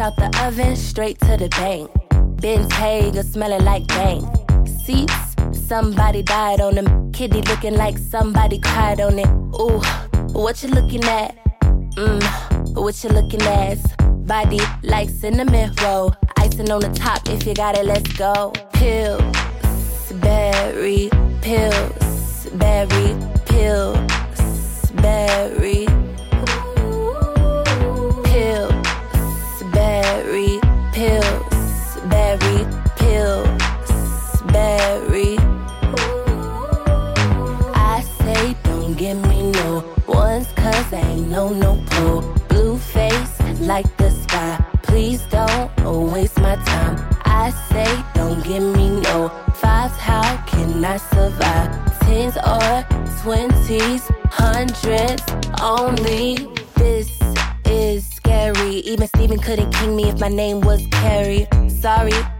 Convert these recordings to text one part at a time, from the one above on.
Out the oven, straight to the bank. Hager smelling like bank. Seats, somebody died on them. Kitty looking like somebody cried on it. Ooh, what you looking at? Mmm, what you looking at? Body like cinnamon roll. Icing on the top, if you got it, let's go. Pills, berry, pills, berry, pills, berry. No no pull. Blue face like the sky. Please don't waste my time. I say don't give me no fives. How can I survive? Tens or twenties, hundreds only. This is scary. Even Steven couldn't king me if my name was Carrie. Sorry.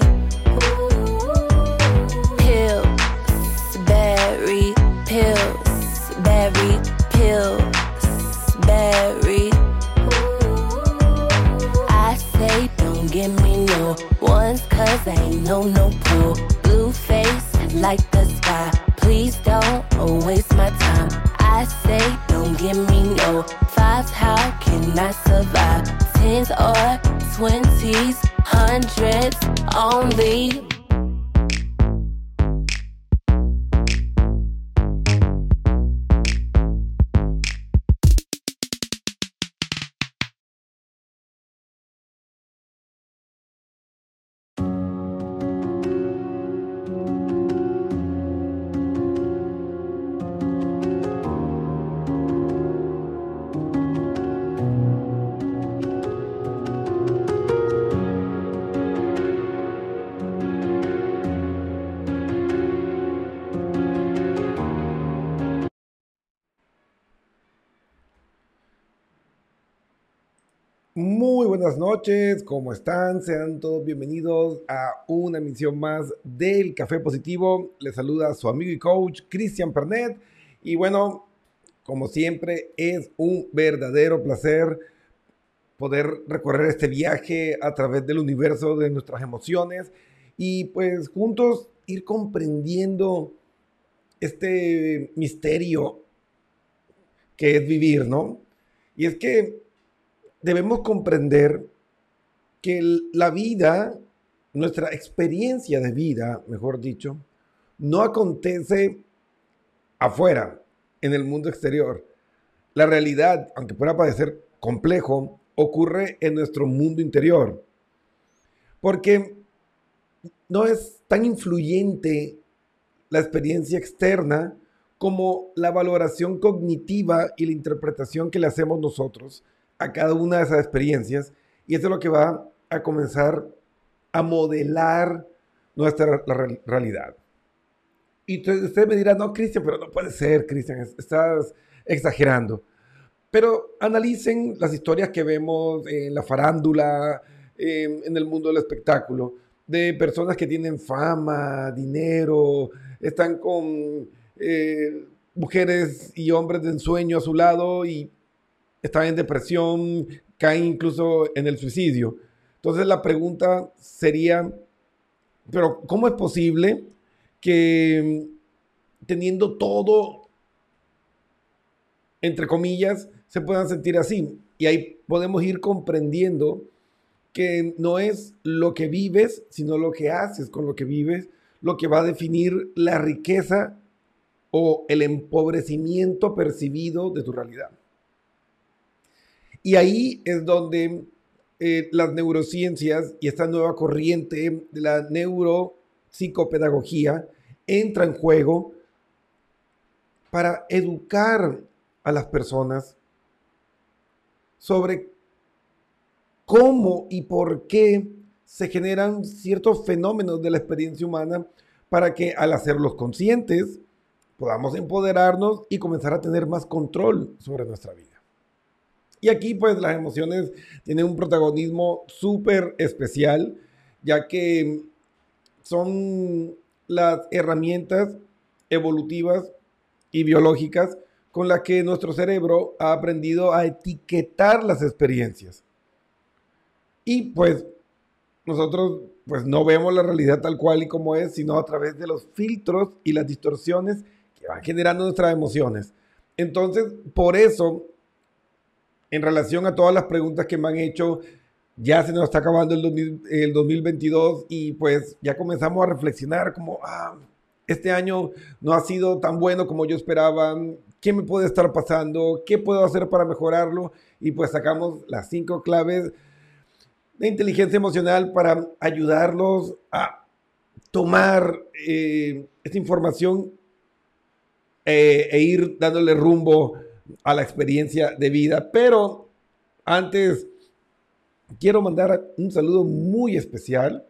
Cause ain't no no pull. Blue face and like the sky. Please don't waste my time. I say don't give me no fives. How can I survive? Tens or twenties, hundreds only. Noches, ¿cómo están? Sean todos bienvenidos a una emisión más del Café Positivo. Les saluda su amigo y coach Cristian Pernet. Y bueno, como siempre, es un verdadero placer poder recorrer este viaje a través del universo de nuestras emociones y pues juntos ir comprendiendo este misterio que es vivir, ¿no? Y es que debemos comprender que la vida, nuestra experiencia de vida, mejor dicho, no acontece afuera, en el mundo exterior. La realidad, aunque pueda parecer complejo, ocurre en nuestro mundo interior. Porque no es tan influyente la experiencia externa como la valoración cognitiva y la interpretación que le hacemos nosotros a cada una de esas experiencias y eso es lo que va a comenzar a modelar nuestra realidad. Y usted me dirá, no, Cristian, pero no puede ser, Cristian, estás exagerando. Pero analicen las historias que vemos en la farándula, en el mundo del espectáculo, de personas que tienen fama, dinero, están con eh, mujeres y hombres de ensueño a su lado y están en depresión, caen incluso en el suicidio. Entonces la pregunta sería, pero ¿cómo es posible que mm, teniendo todo, entre comillas, se puedan sentir así? Y ahí podemos ir comprendiendo que no es lo que vives, sino lo que haces con lo que vives, lo que va a definir la riqueza o el empobrecimiento percibido de tu realidad. Y ahí es donde eh, las neurociencias y esta nueva corriente de la neuropsicopedagogía entra en juego para educar a las personas sobre cómo y por qué se generan ciertos fenómenos de la experiencia humana para que al hacerlos conscientes podamos empoderarnos y comenzar a tener más control sobre nuestra vida. Y aquí pues las emociones tienen un protagonismo súper especial, ya que son las herramientas evolutivas y biológicas con las que nuestro cerebro ha aprendido a etiquetar las experiencias. Y pues nosotros pues no vemos la realidad tal cual y como es, sino a través de los filtros y las distorsiones que van generando nuestras emociones. Entonces, por eso, en relación a todas las preguntas que me han hecho, ya se nos está acabando el, el 2022 y pues ya comenzamos a reflexionar como, ah, este año no ha sido tan bueno como yo esperaba, ¿qué me puede estar pasando? ¿Qué puedo hacer para mejorarlo? Y pues sacamos las cinco claves de inteligencia emocional para ayudarlos a tomar eh, esta información eh, e ir dándole rumbo a la experiencia de vida. Pero antes quiero mandar un saludo muy especial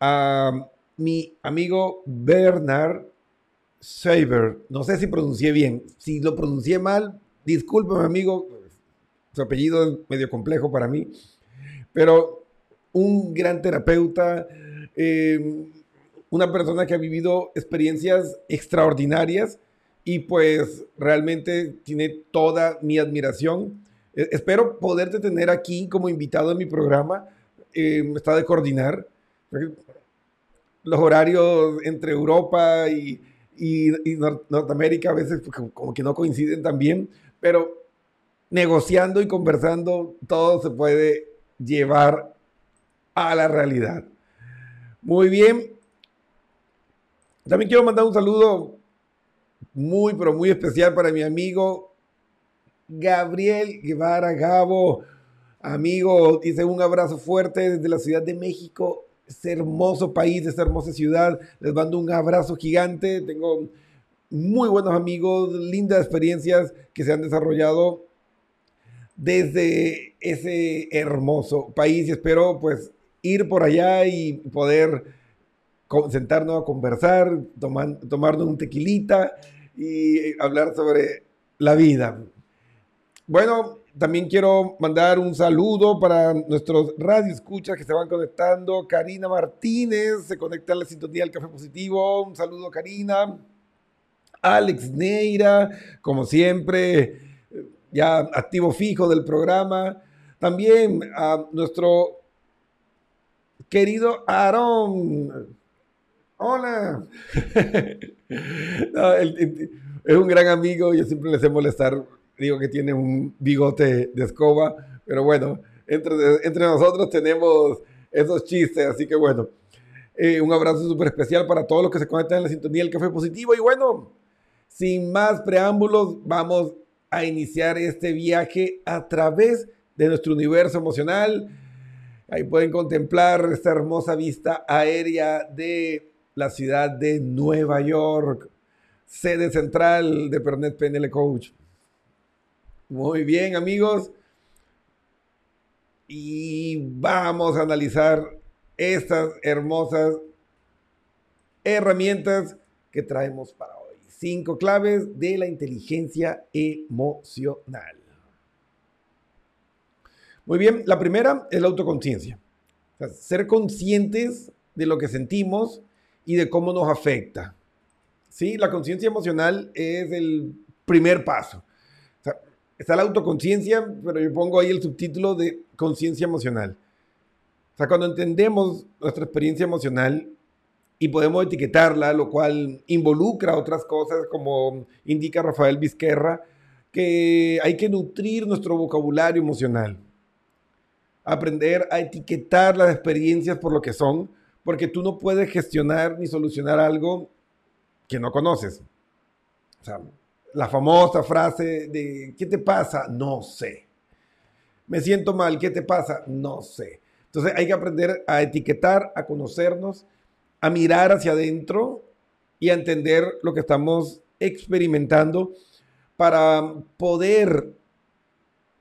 a mi amigo Bernard Saber. No sé si pronuncié bien. Si lo pronuncié mal, discúlpeme, amigo. Su apellido es medio complejo para mí. Pero un gran terapeuta, eh, una persona que ha vivido experiencias extraordinarias y pues realmente tiene toda mi admiración. E, espero poderte tener aquí como invitado en mi programa. Eh, está de coordinar los horarios entre Europa y, Norteamérica a veces como que no coinciden tan bien, pero negociando y conversando todo se puede llevar a la realidad. Muy bien. También quiero mandar un saludo muy, pero muy especial para mi amigo Gabriel Guevara Gabo. Amigo, dice un abrazo fuerte desde la Ciudad de México, este hermoso país, esta hermosa ciudad. Les mando un abrazo gigante. Tengo muy buenos amigos, lindas experiencias que se han desarrollado desde ese hermoso país y espero pues ir por allá y poder sentarnos a conversar, tomar, tomarnos un tequilita y hablar sobre la vida. Bueno, también quiero mandar un saludo para nuestros radioescuchas que se van conectando. Karina Martínez se conecta a la sintonía del Café Positivo. Un saludo, Karina. Alex Neira, como siempre, ya activo fijo del programa. También a nuestro querido Aarón. Hola. es un gran amigo, yo siempre le sé molestar digo que tiene un bigote de escoba, pero bueno, entre, entre nosotros tenemos esos chistes, así que bueno, eh, un abrazo súper especial para todos los que se conectan en la sintonía del Café Positivo y bueno, sin más preámbulos, vamos a iniciar este viaje a través de nuestro universo emocional. Ahí pueden contemplar esta hermosa vista aérea de la ciudad de Nueva York, sede central de Pernet PNL Coach. Muy bien, amigos. Y vamos a analizar estas hermosas herramientas que traemos para hoy. Cinco claves de la inteligencia emocional. Muy bien, la primera es la autoconciencia. ser conscientes de lo que sentimos y de cómo nos afecta. ¿Sí? La conciencia emocional es el primer paso está la autoconciencia, pero yo pongo ahí el subtítulo de conciencia emocional. O sea, cuando entendemos nuestra experiencia emocional y podemos etiquetarla, lo cual involucra otras cosas, como indica Rafael Vizquerra, que hay que nutrir nuestro vocabulario emocional. Aprender a etiquetar las experiencias por lo que son, porque tú no puedes gestionar ni solucionar algo que no conoces. O sea, la famosa frase de ¿qué te pasa? No sé. Me siento mal, ¿qué te pasa? No sé. Entonces hay que aprender a etiquetar, a conocernos, a mirar hacia adentro y a entender lo que estamos experimentando para poder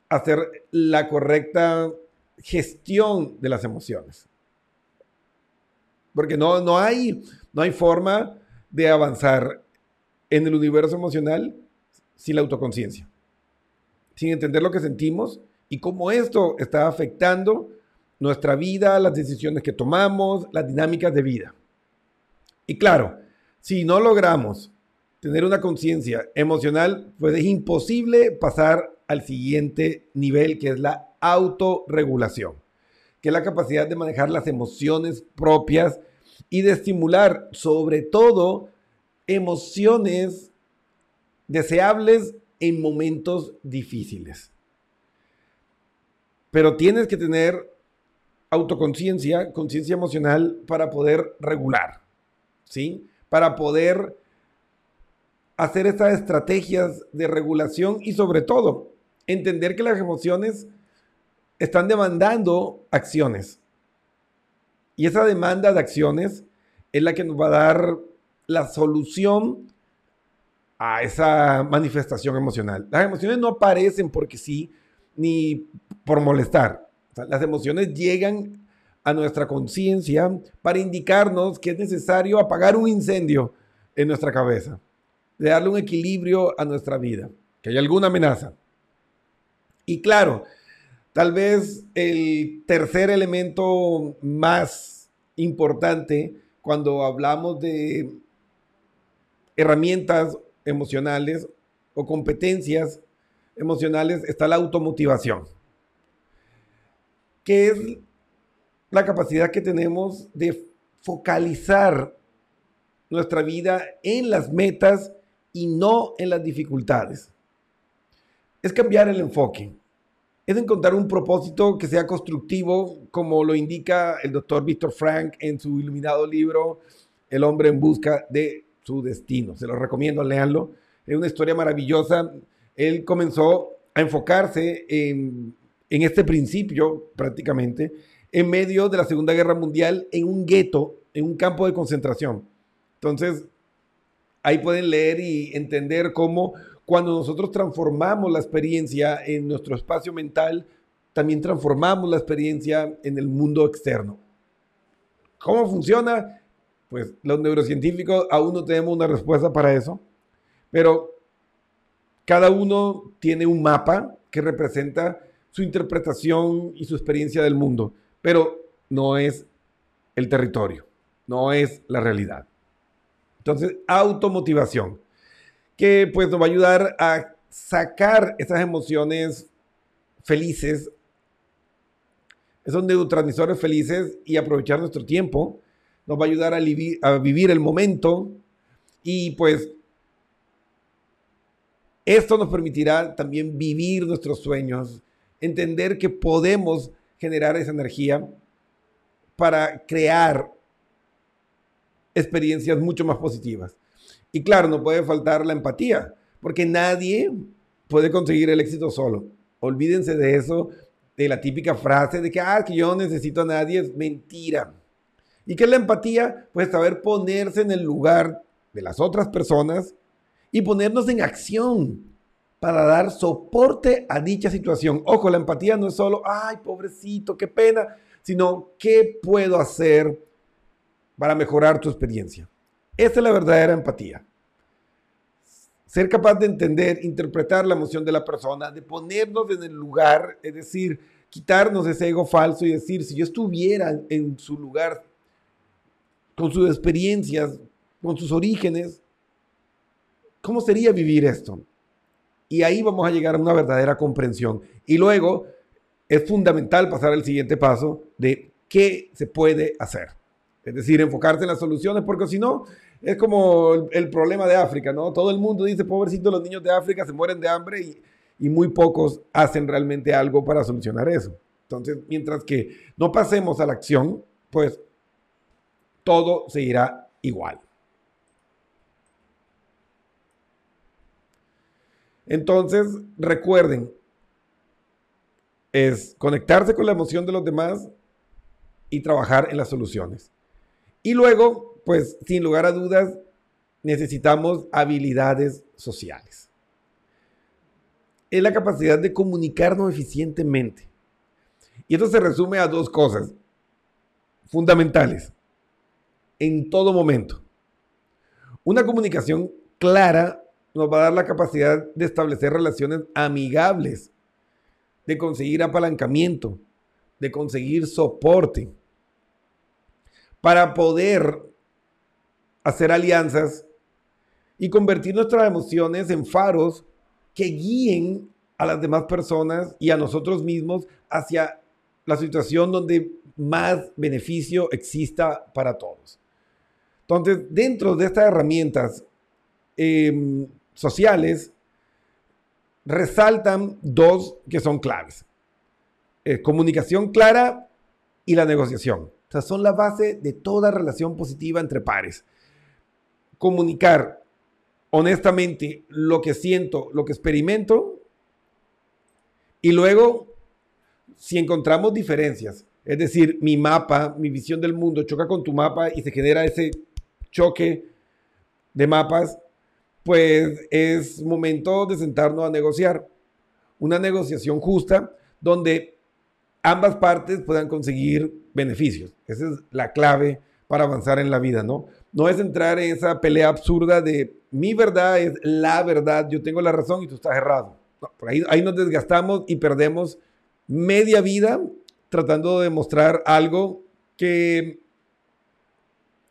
hacer la correcta gestión de las emociones. Porque no, no, hay, no hay forma de avanzar en el universo emocional sin la autoconciencia, sin entender lo que sentimos y cómo esto está afectando nuestra vida, las decisiones que tomamos, las dinámicas de vida. Y claro, si no logramos tener una conciencia emocional, pues es imposible pasar al siguiente nivel, que es la autorregulación, que es la capacidad de manejar las emociones propias y de estimular sobre todo emociones deseables en momentos difíciles. Pero tienes que tener autoconciencia, conciencia emocional para poder regular, ¿sí? Para poder hacer estas estrategias de regulación y sobre todo entender que las emociones están demandando acciones. Y esa demanda de acciones es la que nos va a dar la solución a esa manifestación emocional. Las emociones no aparecen porque sí, ni por molestar. las emociones llegan a nuestra conciencia para indicarnos que es necesario apagar un incendio en nuestra cabeza, darle un equilibrio a nuestra vida, que hay alguna amenaza. Y claro, tal vez el tercer elemento más importante cuando hablamos de herramientas emocionales o competencias emocionales está la automotivación, que es la capacidad que tenemos de focalizar nuestra vida en las metas y no en las dificultades. Es cambiar el enfoque, es encontrar un propósito que sea constructivo, como lo indica el doctor Víctor Frank en su iluminado libro El hombre en busca de su destino. Se lo recomiendo, leanlo. Es una historia maravillosa. Él comenzó a enfocarse en, en este principio prácticamente en medio de la Segunda Guerra Mundial en un gueto, en un campo de concentración. Entonces, ahí pueden leer y entender cómo cuando nosotros transformamos la experiencia en nuestro espacio mental, también transformamos la experiencia en el mundo externo. ¿Cómo funciona? Pues los neurocientíficos aún no tenemos una respuesta para eso, pero cada uno tiene un mapa que representa su interpretación y su experiencia del mundo, pero no es el territorio, no es la realidad. Entonces, automotivación, que pues nos va a ayudar a sacar esas emociones felices, esos neurotransmisores felices y aprovechar nuestro tiempo. Nos va a ayudar a, a vivir el momento. Y pues esto nos permitirá también vivir nuestros sueños, entender que podemos generar esa energía para crear experiencias mucho más positivas. Y claro, no puede faltar la empatía, porque nadie puede conseguir el éxito solo. Olvídense de eso, de la típica frase de que, ah, que yo necesito a nadie, es mentira. ¿Y qué es la empatía? Pues saber ponerse en el lugar de las otras personas y ponernos en acción para dar soporte a dicha situación. Ojo, la empatía no es solo, ay, pobrecito, qué pena, sino qué puedo hacer para mejorar tu experiencia. Esa es la verdadera empatía. Ser capaz de entender, interpretar la emoción de la persona, de ponernos en el lugar, es decir, quitarnos ese ego falso y decir, si yo estuviera en su lugar, con sus experiencias, con sus orígenes, ¿cómo sería vivir esto? Y ahí vamos a llegar a una verdadera comprensión. Y luego es fundamental pasar al siguiente paso de qué se puede hacer. Es decir, enfocarse en las soluciones, porque si no, es como el, problema de África, ¿no? Todo el mundo dice, pobrecito, los niños de África se mueren de hambre y, y muy pocos hacen realmente algo para solucionar eso. Entonces, mientras que no pasemos a la acción, pues todo seguirá igual. Entonces, recuerden, es conectarse con la emoción de los demás y trabajar en las soluciones. Y luego, pues, sin lugar a dudas, necesitamos habilidades sociales. Es la capacidad de comunicarnos eficientemente. Y esto se resume a dos cosas fundamentales en todo momento. Una comunicación clara nos va a dar la capacidad de establecer relaciones amigables, de conseguir apalancamiento, de conseguir soporte, para poder hacer alianzas y convertir nuestras emociones en faros que guíen a las demás personas y a nosotros mismos hacia la situación donde más beneficio exista para todos. Entonces, dentro de estas herramientas em, sociales, resaltan dos que son claves. Eh, comunicación clara y la negociación. Sea, son la base de toda relación positiva entre pares. Comunicar honestamente lo que siento, lo que experimento, y luego, si encontramos diferencias, es decir, mi mapa, mi visión del mundo choca con tu mapa y se genera ese choque de mapas, pues es momento de sentarnos a negociar. Una negociación justa donde ambas partes puedan conseguir beneficios. Esa es la clave para avanzar en la vida, ¿no? No es entrar en esa pelea absurda de mi verdad es la verdad, yo tengo la razón y tú estás errado. ahí, ahí nos desgastamos y perdemos media vida tratando de demostrar algo que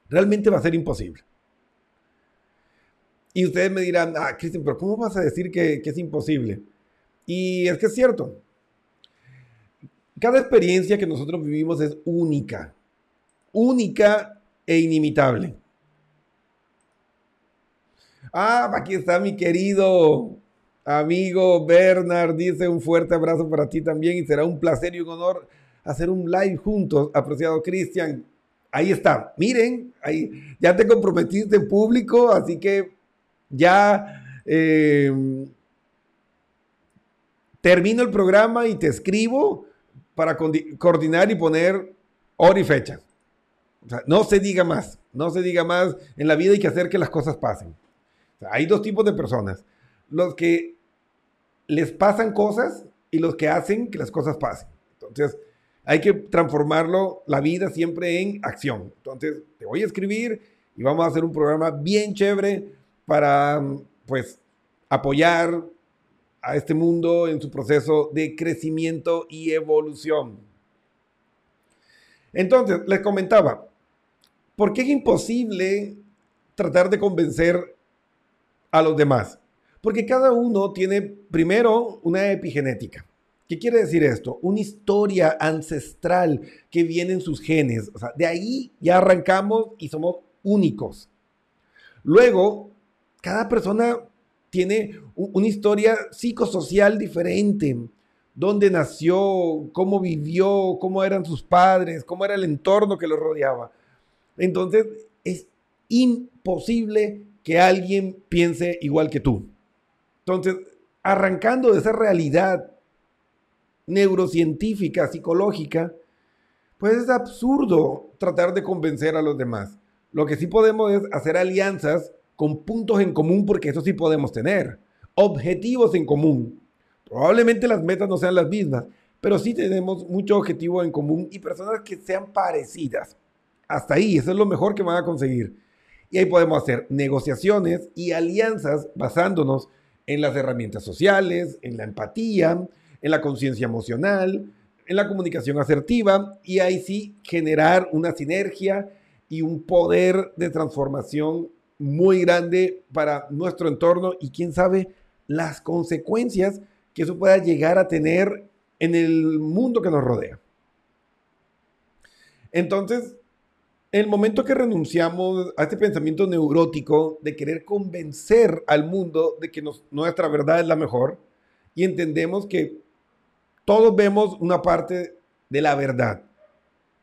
realmente va a ser imposible. Y ustedes me dirán, ah, Cristian, pero ¿cómo vas a decir que, que es imposible? Y es que es cierto. Cada experiencia que nosotros vivimos es única, única e inimitable. Ah, aquí está mi querido amigo Bernard. Dice un fuerte abrazo para ti también y será un placer y un honor hacer un live juntos, apreciado Cristian. Ahí está. Miren, ahí ya te comprometiste en público, así que ya eh, termino el programa y te escribo para coordinar y poner hora y fecha. No se diga más, no se diga más. En la vida hay que hacer que las cosas pasen hay dos tipos de personas. Los que les pasan cosas y los que hacen que las cosas pasen. Entonces, hay que transformarlo, la vida siempre en acción. Entonces, te voy a escribir y vamos a hacer un programa bien chévere para, pues, apoyar a este mundo en su proceso de crecimiento y evolución. Entonces, les comentaba, ¿por qué es imposible tratar de convencer a los demás. Porque cada uno tiene primero una epigenética. ¿Qué quiere decir esto? Una historia ancestral que viene en sus genes. O sea, de ahí ya arrancamos y somos únicos. Luego, cada persona tiene una historia psicosocial diferente. Dónde nació, cómo vivió, cómo eran sus padres, cómo era el entorno que lo rodeaba. Entonces, es imposible que alguien piense igual que tú. Entonces, arrancando de esa realidad neurocientífica, psicológica, pues es absurdo tratar de convencer a los demás. Lo que sí podemos es hacer alianzas con puntos en común, porque eso sí podemos tener. Objetivos en común. Probablemente las metas no sean las mismas, pero sí tenemos mucho objetivo en común y personas que sean parecidas. Hasta ahí, eso es lo mejor que van a conseguir. Y ahí podemos hacer negociaciones y alianzas basándonos en las herramientas sociales, en la empatía, en la conciencia emocional, en la comunicación asertiva y ahí sí generar una sinergia y un poder de transformación muy grande para nuestro entorno y quién sabe las consecuencias que eso pueda llegar a tener en el mundo que nos rodea. Entonces, el momento que renunciamos a este pensamiento neurótico de querer convencer al mundo de que nuestra verdad es la mejor y entendemos que todos vemos una parte de la verdad.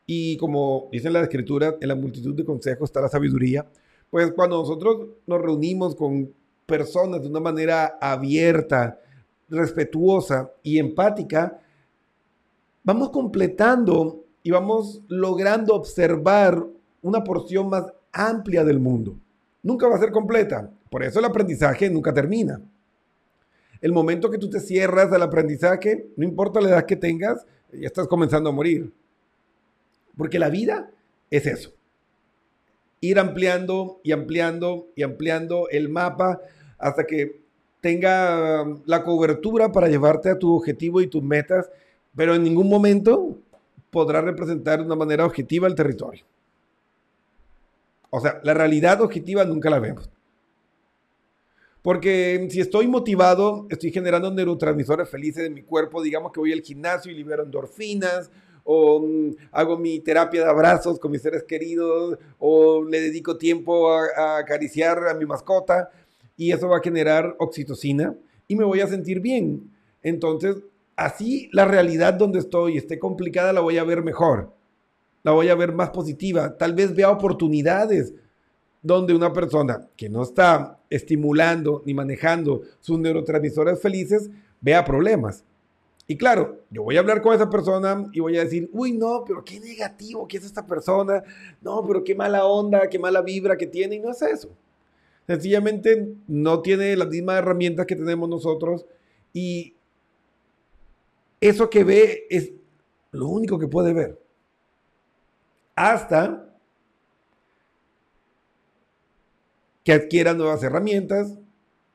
Y como dice la escritura, en la multitud de consejos está la sabiduría. Pues cuando nosotros nos reunimos con personas de una manera abierta, respetuosa y empática, vamos completando y vamos logrando observar una porción más amplia del mundo. Nunca va a ser completa. Por eso el aprendizaje nunca termina. El momento que tú te cierras al aprendizaje, no importa la edad que tengas, ya estás comenzando a morir. Porque la vida es eso. Ir ampliando y ampliando y ampliando el mapa hasta que tenga la cobertura para llevarte a tu objetivo y tus metas, pero en ningún momento podrá representar de una manera objetiva el territorio. O sea, la realidad objetiva nunca la vemos. Porque si estoy motivado, estoy generando neurotransmisores felices de mi cuerpo. Digamos que voy al gimnasio y libero endorfinas, o mm, hago mi terapia de abrazos con mis seres queridos, o le dedico tiempo a, acariciar a mi mascota, y eso va a generar oxitocina y me voy a sentir bien. Entonces, así la realidad donde estoy esté complicada, la voy a ver mejor, la voy a ver más positiva. Tal vez vea oportunidades donde una persona que no está estimulando ni manejando sus neurotransmisores felices vea problemas. Y claro, yo voy a hablar con esa persona y voy a decir, uy, no, pero qué negativo que es esta persona, no, pero qué mala onda, qué mala vibra que tiene, y no es eso. Sencillamente no tiene las mismas herramientas que tenemos nosotros y eso que ve es lo único que puede ver. Hasta que adquiera nuevas herramientas,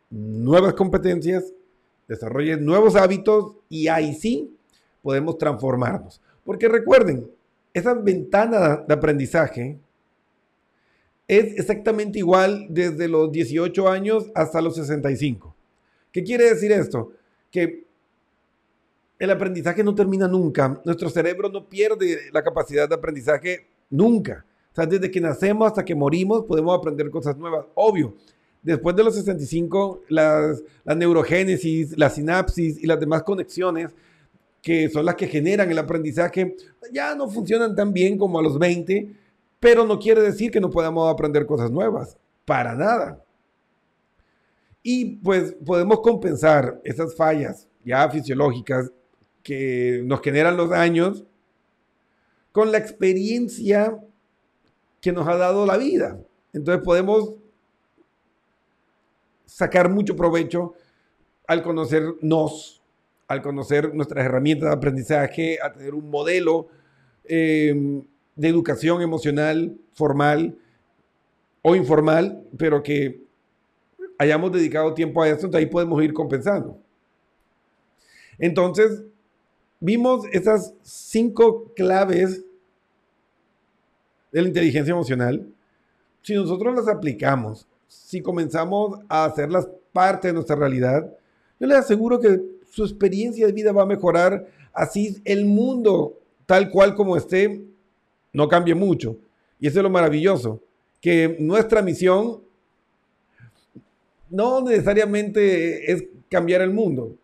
nuevas competencias, desarrolle nuevos hábitos y ahí sí podemos transformarnos. Porque recuerden, esa ventana de aprendizaje es exactamente igual desde los 18 años hasta los 65. ¿Qué quiere decir esto? Que el aprendizaje no termina nunca. Nuestro cerebro no pierde la capacidad de aprendizaje nunca. O sea, desde que nacemos hasta que morimos podemos aprender cosas nuevas. Obvio, después de los 65, las, la neurogénesis, la sinapsis y las demás conexiones que son las que generan el aprendizaje ya no funcionan tan bien como a los 20, pero no quiere decir que no podamos aprender cosas nuevas. Para nada. Y pues podemos compensar esas fallas ya fisiológicas que nos generan los años con la experiencia que nos ha dado la vida. Entonces podemos sacar mucho provecho al conocernos, al conocer nuestras herramientas de aprendizaje, a tener un modelo em, de educación emocional formal o informal, pero que hayamos dedicado tiempo a esto, entonces ahí podemos ir compensando. Entonces, vimos esas cinco claves de la inteligencia emocional, si nosotros las aplicamos, si comenzamos a hacerlas parte de nuestra realidad, yo les aseguro que su experiencia de vida va a mejorar, así el mundo tal cual como esté, no cambie mucho. Y eso es lo maravilloso, que nuestra misión no necesariamente es cambiar el mundo,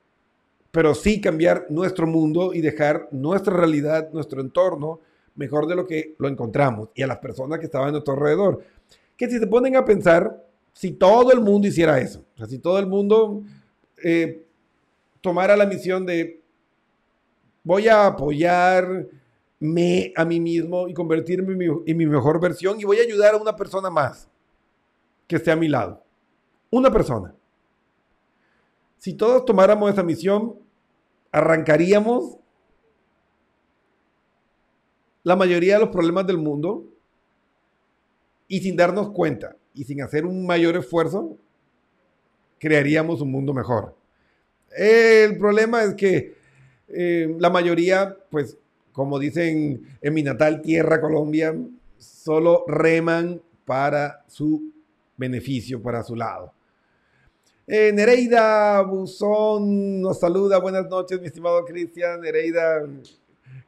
pero sí cambiar nuestro mundo y dejar nuestra realidad, nuestro entorno, mejor de lo que lo encontramos y a las personas que estaban a nuestro alrededor. Que si se ponen a pensar, si todo el mundo hiciera eso, si todo el mundo eh, tomara la misión de voy a apoyarme a mí mismo y convertirme en mi, en mi mejor versión y voy a ayudar a una persona más que esté a mi lado. Una persona. Si todos tomáramos esa misión, arrancaríamos la mayoría de los problemas del mundo y sin darnos cuenta y sin hacer un mayor esfuerzo, crearíamos un mundo mejor. El problema es que eh, la mayoría, pues, como dicen en mi natal tierra, Colombia, solo reman para su beneficio, para su lado. Eh, Nereida Buzón nos saluda. Buenas noches, mi estimado Cristian. Nereida,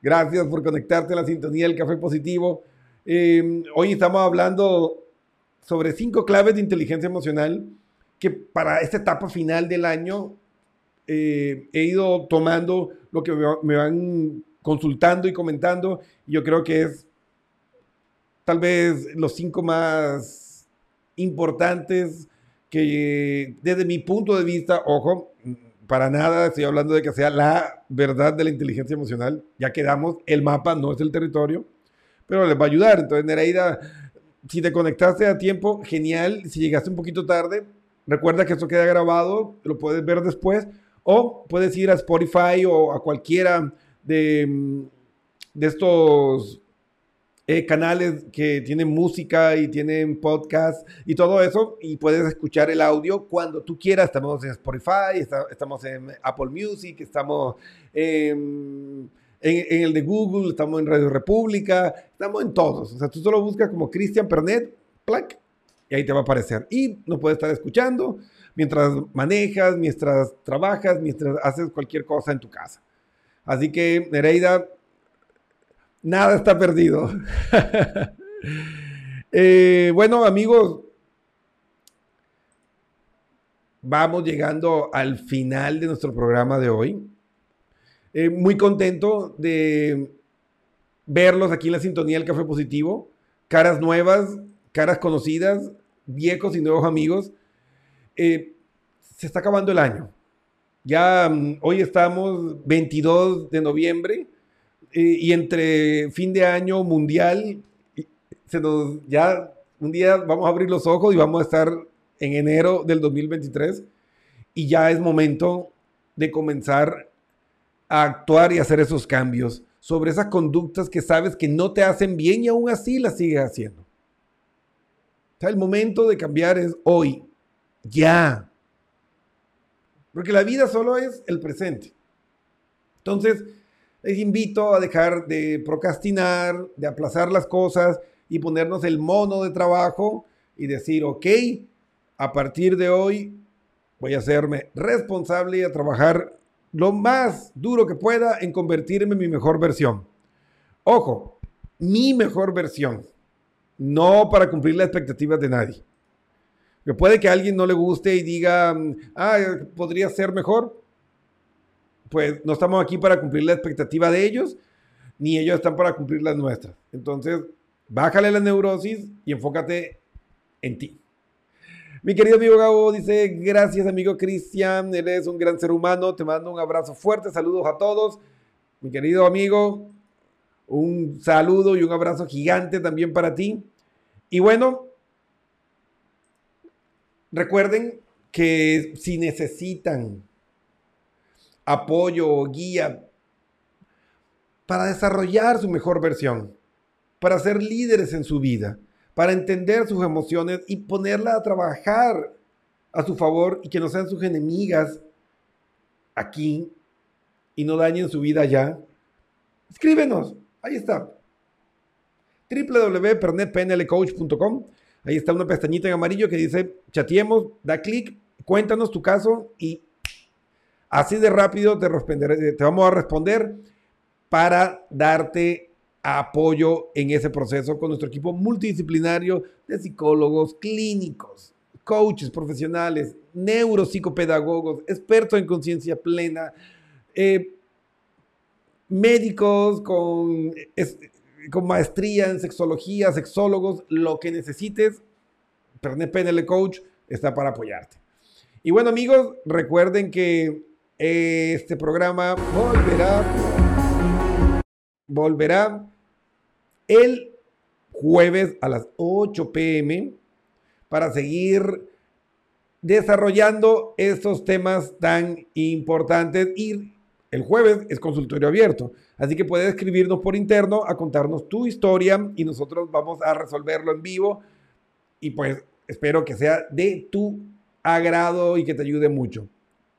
Gracias por conectarte a la sintonía del Café Positivo. Em, hoy estamos hablando sobre cinco claves de inteligencia emocional que para esta etapa final del año eh, he ido tomando lo que me van consultando y comentando. Y yo creo que es tal vez los cinco más importantes que desde mi punto de vista, ojo, para nada estoy hablando de que sea la verdad de la inteligencia emocional. Ya quedamos, el mapa no es el territorio, pero les va a ayudar. Entonces, Nereida, si te conectaste a tiempo, genial. Si llegaste un poquito tarde, recuerda que esto queda grabado, lo puedes ver después. O puedes ir a Spotify o a cualquiera de, de estos eh, canales que tienen música y tienen podcast y todo eso y puedes escuchar el audio cuando tú quieras. Estamos en Spotify, estamos en Apple Music, estamos en, el de Google, estamos en Radio República, estamos en todos. O sea, tú solo buscas como Cristian Pernet, plac, y ahí te va a aparecer. Y nos puedes estar escuchando mientras manejas, mientras trabajas, mientras haces cualquier cosa en tu casa. Así que, Nereida, nada está perdido. Eh, bueno, amigos, vamos llegando al final de nuestro programa de hoy. Eh, muy contento de verlos aquí en la sintonía del Café Positivo. Caras nuevas, caras conocidas, viejos y nuevos amigos. Eh, se está acabando el año. Ya mm, hoy estamos 22 de noviembre y entre fin de año mundial, se nos ya un día vamos a abrir los ojos y vamos a estar en enero del 2023 y ya es momento de comenzar a actuar y hacer esos cambios sobre esas conductas que sabes que no te hacen bien y aún así las sigues haciendo. O sea, el momento de cambiar es hoy, ya. Porque la vida solo es el presente. Entonces, les invito a dejar de procrastinar, de aplazar las cosas y ponernos el mono de trabajo y decir, ok, a partir de hoy voy a hacerme responsable y a trabajar lo más duro que pueda en convertirme en mi mejor versión. Ojo, mi mejor versión, no para cumplir las expectativas de nadie. Que puede que a alguien no le guste y diga, ah, podría ser mejor. Pues no estamos aquí para cumplir la expectativa de ellos, ni ellos están para cumplir las nuestras. Entonces, bájale la neurosis y enfócate en ti. Mi querido amigo Gabo dice, gracias amigo Cristian, eres un gran ser humano, te mando un abrazo fuerte, saludos a todos. Mi querido amigo, un saludo y un abrazo gigante también para ti. Y bueno, recuerden que si necesitan apoyo o guía para desarrollar su mejor versión, para ser líderes en su vida, para entender sus emociones y ponerla a trabajar a su favor y que no sean sus enemigas aquí y no dañen su vida allá, escríbenos. Ahí está. www.pernetpnlcoach.com. Ahí está una pestañita en amarillo que dice chateemos, da clic, cuéntanos tu caso y así de rápido te, te vamos a responder para darte apoyo en ese proceso con nuestro equipo multidisciplinario de psicólogos clínicos, coaches profesionales, neuropsicopedagogos, expertos en conciencia plena, eh, médicos con, con maestría en sexología, sexólogos, lo que necesites, Pernet PNL Coach está para apoyarte. Y bueno amigos, recuerden que este programa volverá, volverá el jueves a las 8 pm para seguir desarrollando estos temas tan importantes y el jueves es consultorio abierto, así que puedes escribirnos por interno a contarnos tu historia y nosotros vamos a resolverlo en vivo y pues espero que sea de tu agrado y que te ayude mucho.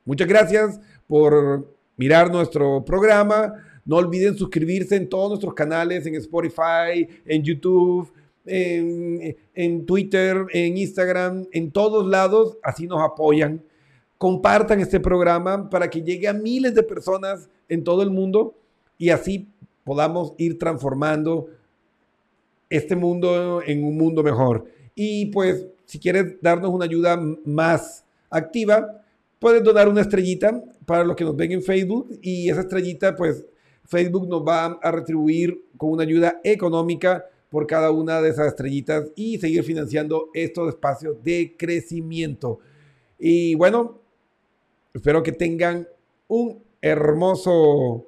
Muchas gracias por mirar nuestro programa. No olviden suscribirse en todos nuestros canales, en Spotify, en YouTube, en, Twitter, en Instagram, en todos lados. Así nos apoyan. Compartan este programa para que llegue a miles de personas en todo el mundo y así podamos ir transformando este mundo en un mundo mejor. Y pues, si quieres darnos una ayuda más activa, puedes donar una estrellita para los que nos ven en Facebook y esa estrellita, pues, Facebook nos va a retribuir con una ayuda económica por cada una de esas estrellitas y seguir financiando estos espacios de crecimiento. Y bueno, espero que tengan un hermoso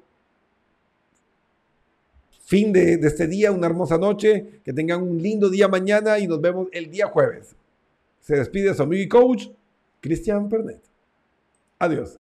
fin de, este día, una hermosa noche, que tengan un lindo día mañana y nos vemos el día jueves. Se despide su amigo y coach, Cristian Pernet. Adiós.